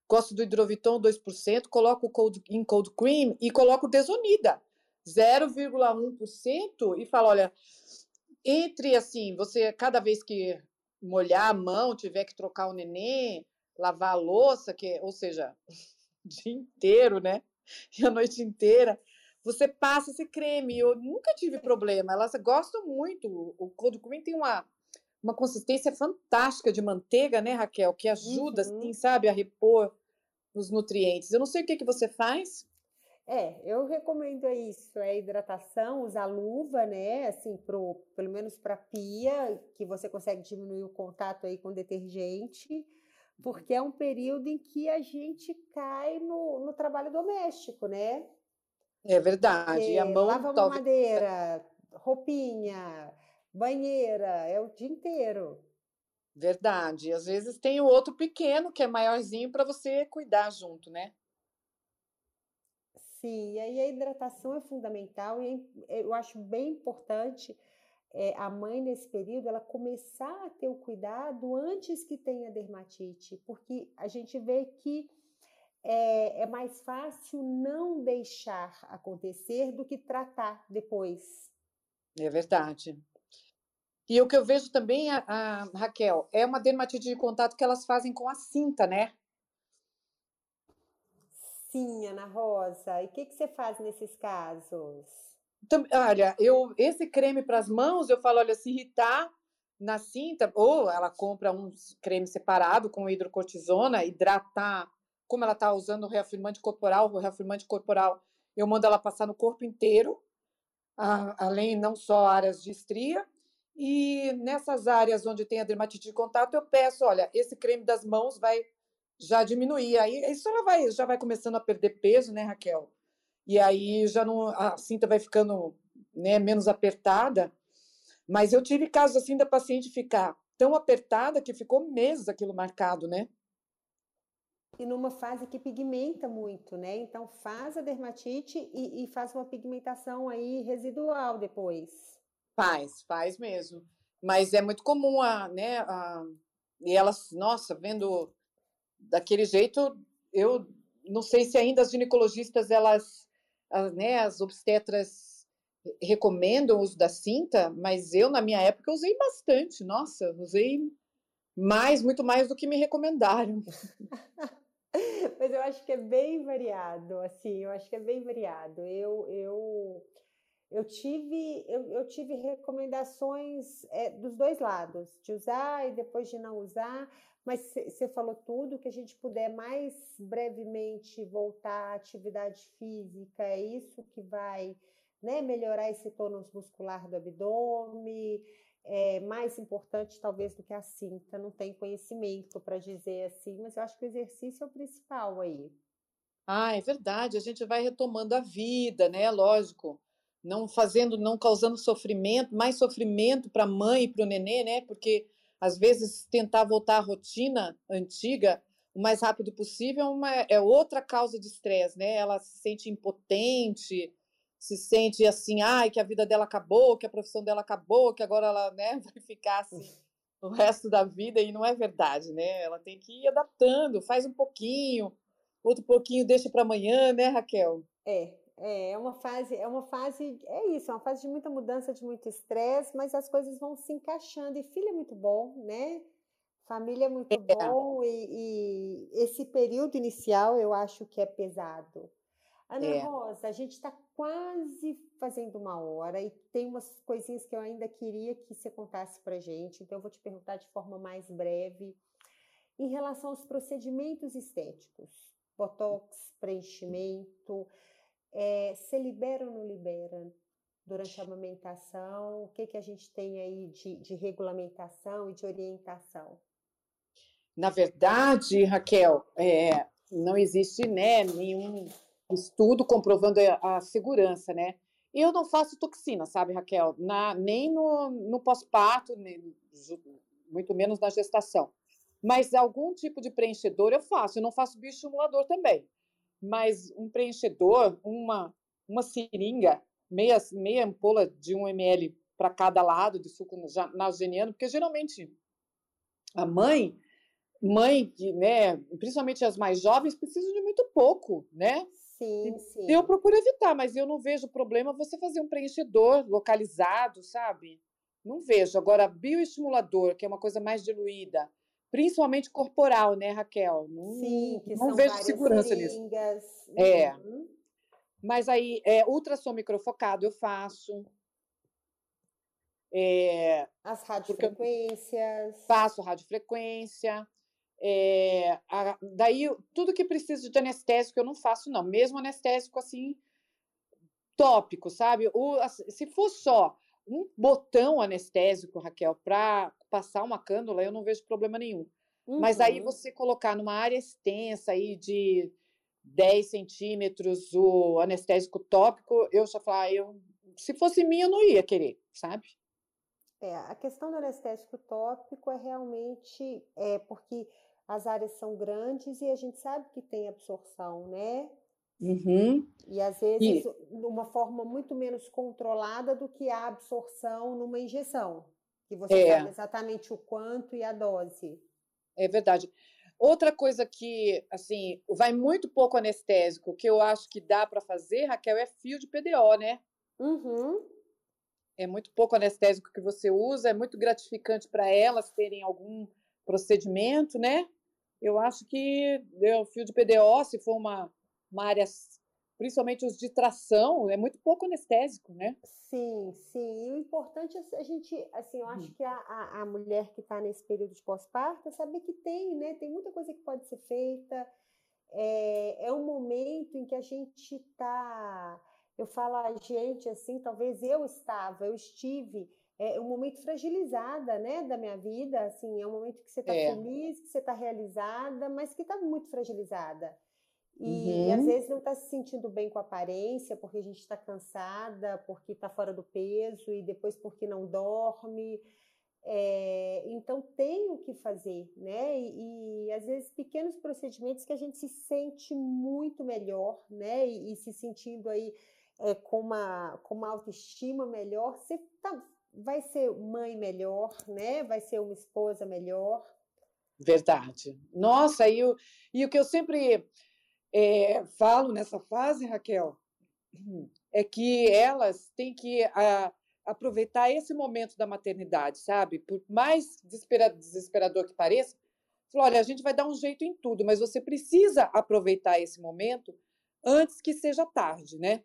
Gosto do Hidroviton, 2%. Coloco cold, em cold cream e coloco desonida, 0,1%. E falo, olha, entre assim, você cada vez que molhar a mão, tiver que trocar o neném, lavar a louça, que, ou seja, o dia inteiro, né? E a noite inteira você passa esse creme. Eu nunca tive problema. Elas gostam muito. O cold cream tem uma, uma consistência fantástica de manteiga, né, Raquel? Que ajuda, uhum. assim, sabe, a repor os nutrientes. Eu não sei o que, que você faz. É, eu recomendo isso, é hidratação, usar luva, né, assim, pro, pelo menos para pia, que você consegue diminuir o contato aí com detergente, porque é um período em que a gente cai no, no trabalho doméstico, né? É verdade. E a mão lava talvez... madeira, roupinha, banheira, é o dia inteiro. Verdade. Às vezes tem o outro pequeno que é maiorzinho para você cuidar junto, né? Sim, e aí a hidratação é fundamental e é eu acho bem importante é, a mãe nesse período ela começar a ter o cuidado antes que tenha dermatite, porque a gente vê que é, é mais fácil não deixar acontecer do que tratar depois. É verdade. E o que eu vejo também, a, a, Raquel, é uma dermatite de contato que elas fazem com a cinta, né? Sim, Ana Rosa. E o que, que você faz nesses casos? Então, olha, eu esse creme para as mãos, eu falo, olha, se irritar na cinta, ou ela compra um creme separado com hidrocortisona, hidratar como ela está usando o reafirmante corporal, o reafirmante corporal, eu mando ela passar no corpo inteiro, a, além não só áreas de estria. E nessas áreas onde tem a dermatite de contato, eu peço, olha, esse creme das mãos vai já diminuir. Aí isso ela vai, já vai começando a perder peso, né, Raquel? E aí já não a cinta vai ficando né, menos apertada. Mas eu tive casos assim da paciente ficar tão apertada que ficou meses aquilo marcado, né? E numa fase que pigmenta muito, né? Então faz a dermatite e, e, faz uma pigmentação aí residual depois. Faz, faz mesmo. Mas é muito comum a, né? A, e elas, nossa, vendo daquele jeito, eu não sei se ainda as ginecologistas, elas, as, né, as obstetras recomendam o uso da cinta, mas eu, na minha época, usei bastante. Nossa, usei mais, muito mais do que me recomendaram. mas eu acho que é bem variado, assim, eu acho que é bem variado. Eu, eu, eu tive, eu, eu tive recomendações é, dos dois lados, de usar e depois de não usar, mas você falou tudo, que a gente puder mais brevemente voltar à atividade física, é isso que vai né, melhorar esse tônus muscular do abdômen, é mais importante talvez do que a cinta, não tem conhecimento para dizer assim, mas eu acho que o exercício é o principal aí. Ah, é verdade, a gente vai retomando a vida, né? Lógico, não fazendo, não causando sofrimento, mais sofrimento para a mãe e para o nenê, né? Porque às vezes tentar voltar à rotina antiga o mais rápido possível é, uma, é outra causa de estresse, né? Ela se sente impotente, se sente assim, ai, que a vida dela acabou, que a profissão dela acabou, que agora ela né, vai ficar assim o resto da vida, e não é verdade, né? Ela tem que ir adaptando, faz um pouquinho, outro pouquinho deixa para amanhã, né, Raquel? É, é, é uma fase, é uma fase, é isso, é uma fase de muita mudança, de muito estresse, mas as coisas vão se encaixando, e filho é muito bom, né? Família é muito é. bom, e, e esse período inicial eu acho que é pesado. Ana é. Rosa, a gente está quase fazendo uma hora e tem umas coisinhas que eu ainda queria que você contasse para gente, então eu vou te perguntar de forma mais breve. Em relação aos procedimentos estéticos, botox, preenchimento, é, se libera ou não libera durante a amamentação? O que, que a gente tem aí de, de regulamentação e de orientação? Na verdade, Raquel, é, não existe né, nenhum estudo comprovando a, segurança, né? Eu não faço toxina, sabe, Raquel? Na, nem no, no pós-parto, muito menos na gestação. Mas algum tipo de preenchedor eu faço. Eu não faço bioestimulador também. Mas um preenchedor, uma, uma seringa, meia, meia ampola de um ml para cada lado de suco nasogeniano, porque geralmente a mãe, mãe, né, principalmente as mais jovens, precisam de muito pouco, né? Sim, sim. Eu procuro evitar, mas eu não vejo problema você fazer um preenchedor localizado, sabe? Não vejo. Agora, bioestimulador, que é uma coisa mais diluída, principalmente corporal, né, Raquel? Não, sim, que não são vejo segurança seringas. nisso. É. Uhum. Mas aí, é, ultrassom microfocado eu faço. É, As radiofrequências. Faço radiofrequência. É, a, daí, tudo que precisa de anestésico eu não faço, não. Mesmo anestésico assim, tópico, sabe? O, se for só um botão anestésico, Raquel, para passar uma cânula, eu não vejo problema nenhum. Uhum. Mas aí uhum. você colocar numa área extensa aí de 10 centímetros o anestésico tópico, eu já falar, ah, eu, se fosse mim, eu não ia querer, sabe? É, a questão do anestésico tópico é realmente é porque as áreas são grandes e a gente sabe que tem absorção, né? Uhum. E às vezes e... de uma forma muito menos controlada do que a absorção numa injeção, que você é. sabe exatamente o quanto e a dose. É verdade. Outra coisa que, assim, vai muito pouco anestésico, que eu acho que dá para fazer, Raquel, é fio de PDO, né? Uhum. É muito pouco anestésico que você usa, é muito gratificante para elas terem algum procedimento, né? Eu acho que o fio de PDO, se for uma, uma área, principalmente os de tração, é muito pouco anestésico, né? Sim, sim. E o importante é a gente, assim, eu acho hum. que a, a, a mulher que está nesse período de pós-parto é saber que tem, né? Tem muita coisa que pode ser feita. É, é um momento em que a gente está. Eu falo a gente assim, talvez eu estava, eu estive é um momento fragilizada, né, da minha vida, assim, é um momento que você está é. feliz, que você está realizada, mas que está muito fragilizada. E, uhum. e, às vezes não está se sentindo bem com a aparência, porque a gente está cansada, porque está fora do peso, e depois porque não dorme. É, então tem o que fazer, né? E, e, às vezes pequenos procedimentos que a gente se sente muito melhor, né? E, e se sentindo aí é, com, uma, com uma autoestima melhor, você tá, vai ser mãe melhor, né? Vai ser uma esposa melhor. Verdade. Nossa, e o, e o que eu sempre é, falo nessa fase, Raquel, é que elas têm que a, aproveitar esse momento da maternidade, sabe? Por mais desesperador que pareça, falou, olha, a gente vai dar um jeito em tudo, mas você precisa aproveitar esse momento antes que seja tarde, né?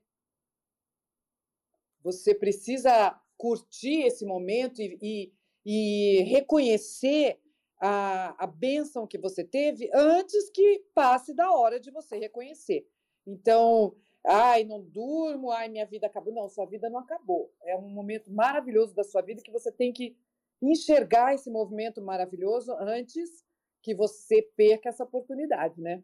Você precisa curtir esse momento e, e, e reconhecer a, a bênção que você teve antes que passe da hora de você reconhecer. Então, ai, não durmo, ai, minha vida acabou. Não, sua vida não acabou. É um momento maravilhoso da sua vida que você tem que enxergar esse movimento maravilhoso antes que você perca essa oportunidade, né?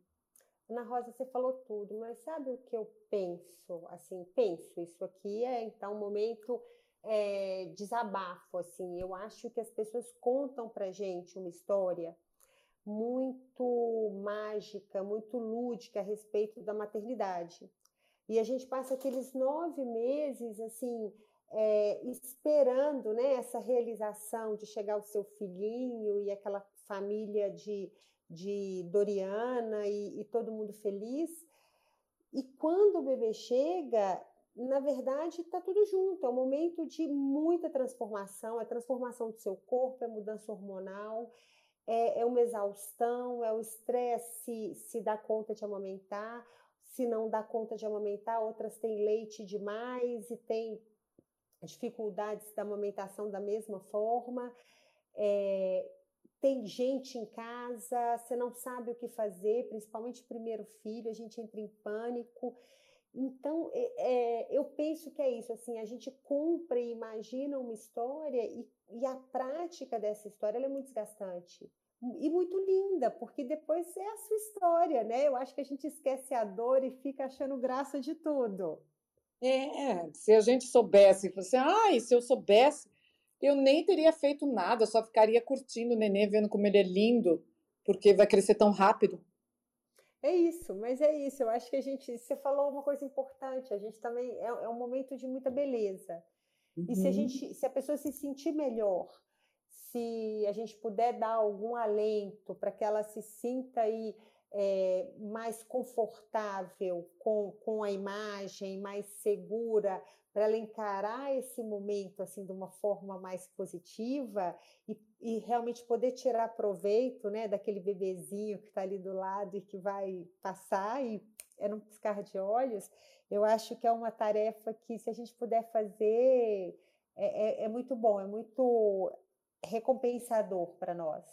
Ana Rosa, você falou tudo, mas sabe o que eu penso? Assim, penso, isso aqui é então um momento é, desabafo, assim. Eu acho que as pessoas contam pra gente uma história muito mágica, muito lúdica a respeito da maternidade. E a gente passa aqueles nove meses, assim, é, esperando né, essa realização de chegar o seu filhinho e aquela família de, de Doriana e, e todo mundo feliz. E quando o bebê chega, na verdade, está tudo junto. É um momento de muita transformação, é transformação do seu corpo, é mudança hormonal, é, é uma exaustão, é o estresse se, dá conta de amamentar, se não dá conta de amamentar, outras têm leite demais e têm dificuldades da amamentação da mesma forma. É, tem gente em casa, você não sabe o que fazer, principalmente primeiro filho, a gente entra em pânico. Então, é, é, eu penso que é isso, assim, a gente compra e imagina uma história e, e a prática dessa história é muito desgastante e muito linda, porque depois é a sua história, né? Eu acho que a gente esquece a dor e fica achando graça de tudo. É, se a gente soubesse, você, ai, se eu soubesse, eu nem teria feito nada, só ficaria curtindo o nenê, vendo como ele é lindo, porque vai crescer tão rápido. É isso, mas é isso. Eu acho que a gente. Você falou uma coisa importante. A gente também é, é um momento de muita beleza. Uhum. E se a uhum. gente, se a pessoa se sentir melhor, se a gente puder dar algum alento para que ela se sinta aí é, mais confortável com, com a imagem, mais segura, para ela encarar esse momento assim de uma forma mais positiva e, e realmente poder tirar proveito né, daquele bebezinho que está ali do lado e que vai passar e é num piscar de olhos, eu acho que é uma tarefa que, se a gente puder fazer, é, é, é muito bom, é muito recompensador para nós.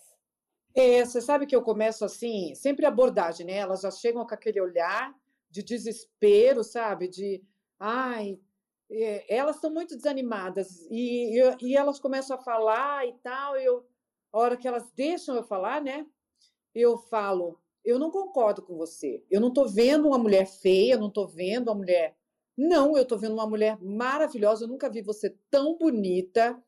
É, você sabe que eu começo assim, sempre abordagem, né? Elas já chegam com aquele olhar de desespero, sabe? De, ai, é, elas estão muito desanimadas e, e, e, elas começam a falar e tal. E eu, a hora que elas deixam eu falar, né? Eu falo, eu não concordo com você. Eu não estou vendo uma mulher feia, eu não estou vendo uma mulher. Não, eu estou vendo uma mulher maravilhosa. Eu nunca vi você tão bonita.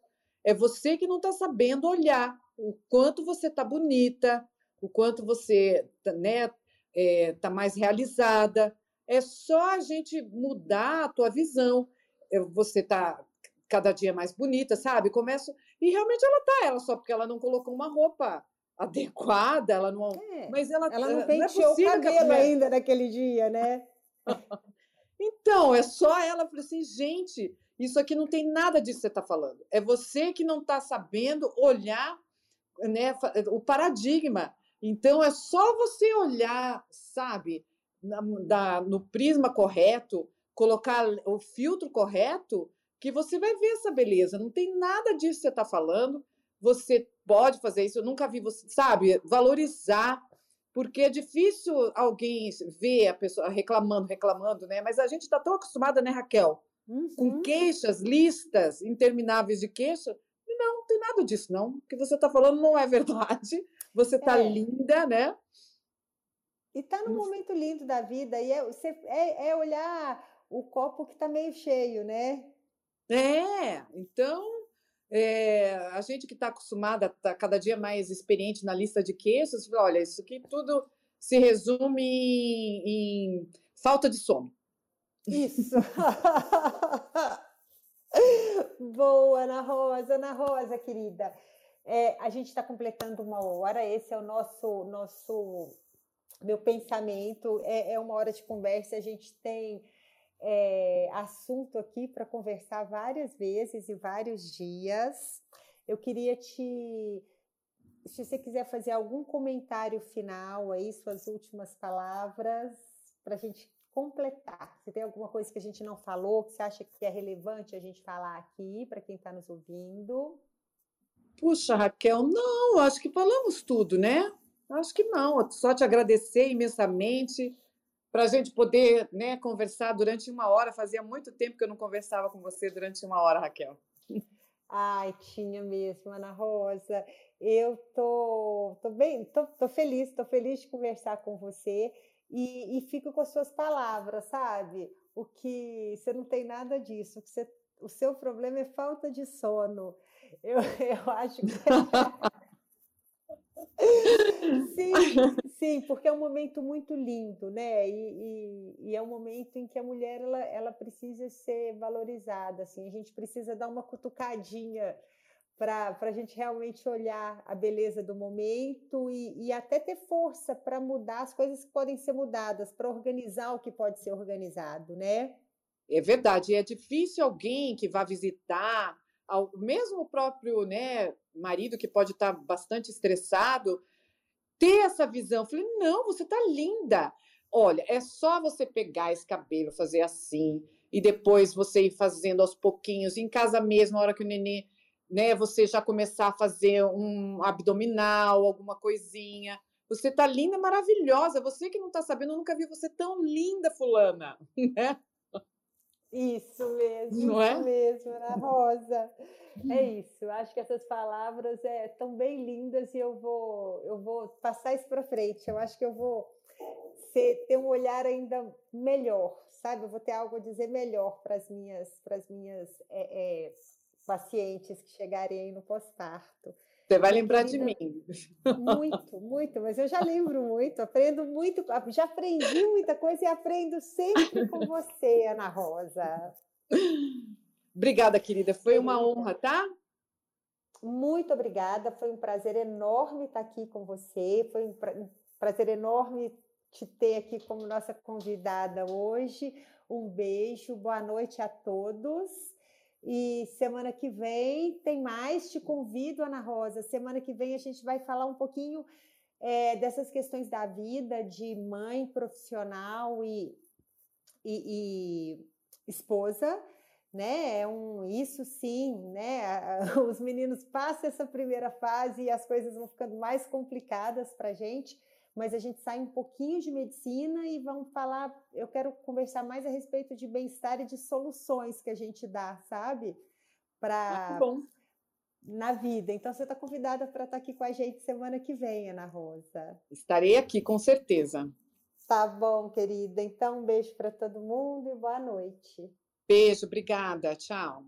É você que não está sabendo olhar o quanto você está bonita, o quanto você né, é, tá mais realizada. É só a gente mudar a tua visão você tá cada dia mais bonita, sabe? Começo e realmente ela tá, ela só porque ela não colocou uma roupa adequada, ela não, é, mas ela ela não penteou não é o cabelo ainda naquele dia, né? então, é só ela falou assim, gente, isso aqui não tem nada disso que você está falando. É você que não está sabendo olhar né, o paradigma. Então, é só você olhar, sabe, na, da, no prisma correto, colocar o filtro correto, que você vai ver essa beleza. Não tem nada disso que você está falando. Você pode fazer isso. Eu nunca vi você, sabe, valorizar, porque é difícil alguém ver a pessoa reclamando, reclamando, né? Mas a gente está tão acostumada, né, Raquel? Uhum. Com queixas, listas intermináveis de queixa. Não, não tem nada disso, não. O que você está falando não é verdade. Você está é. linda, né? E está num momento lindo da vida. E é, é, é olhar o copo que está meio cheio, né? É, então é, a gente que está acostumada, está cada dia mais experiente na lista de queixos, olha, isso aqui tudo se resume em, em falta de sono. Isso. Boa, Ana Rosa, Ana Rosa, querida. É, a gente está completando uma hora, esse é o nosso, nosso meu pensamento. É, é uma hora de conversa, a gente tem é, assunto aqui para conversar várias vezes e vários dias. Eu queria te. Se você quiser fazer algum comentário final aí, suas últimas palavras, para a gente completar. Se tem alguma coisa que a gente não falou, que você acha que é relevante a gente falar aqui, para quem está nos ouvindo. Puxa, Raquel, não, acho que falamos tudo, né? Acho que não, só te agradecer imensamente para a gente poder né, conversar durante uma hora. Fazia muito tempo que eu não conversava com você durante uma hora, Raquel. Ai, tinha mesmo, Ana Rosa. Eu tô, tô bem, tô, tô feliz, tô feliz de conversar com você e, e fico com as suas palavras, sabe? O que você não tem nada disso, o, que você, o seu problema é falta de sono. Eu, eu acho que. sim, sim, porque é um momento muito lindo, né? E, e, e, é um momento em que a mulher ela, ela precisa ser valorizada. Assim, a gente precisa dar uma cutucadinha para a gente realmente olhar a beleza do momento e, e até ter força para mudar as coisas que podem ser mudadas, para organizar o que pode ser organizado, né? É verdade, é difícil alguém que vá visitar ao mesmo o próprio né, marido que pode estar bastante estressado, ter essa visão. Eu falei, não, você está linda. Olha, é só você pegar esse cabelo, fazer assim, e depois você ir fazendo aos pouquinhos, em casa mesmo, a hora que o nenê, né, você já começar a fazer um abdominal, alguma coisinha. Você tá linda, maravilhosa. Você que não tá sabendo, eu nunca vi você tão linda, fulana, né? Isso mesmo, Não isso é? mesmo, Ana Rosa. É isso. Acho que essas palavras é tão bem lindas e eu vou eu vou passar isso para frente. Eu acho que eu vou ser, ter um olhar ainda melhor, sabe? Eu vou ter algo a dizer melhor para as minhas para as minhas é, é, pacientes que chegarem aí no pós-parto. Você vai lembrar de mim. Muito, muito, mas eu já lembro muito, aprendo muito, já aprendi muita coisa e aprendo sempre com você, Ana Rosa. Obrigada, querida. Foi uma honra, tá? Muito obrigada. Foi um prazer enorme estar aqui com você. Foi um prazer enorme te ter aqui como nossa convidada hoje. Um beijo, boa noite a todos. E semana que vem tem mais. Te convido, Ana Rosa. Semana que vem a gente vai falar um pouquinho é, dessas questões da vida de mãe profissional e, e, e esposa. Né? É um isso sim, né? Os meninos passam essa primeira fase e as coisas vão ficando mais complicadas para a gente mas a gente sai um pouquinho de medicina e vamos falar. Eu quero conversar mais a respeito de bem-estar e de soluções que a gente dá, sabe? Para na vida. Então você está convidada para estar tá aqui com a gente semana que vem, Ana Rosa. Estarei aqui, com certeza. Tá bom, querida. Então, um beijo para todo mundo e boa noite. Beijo, obrigada. Tchau.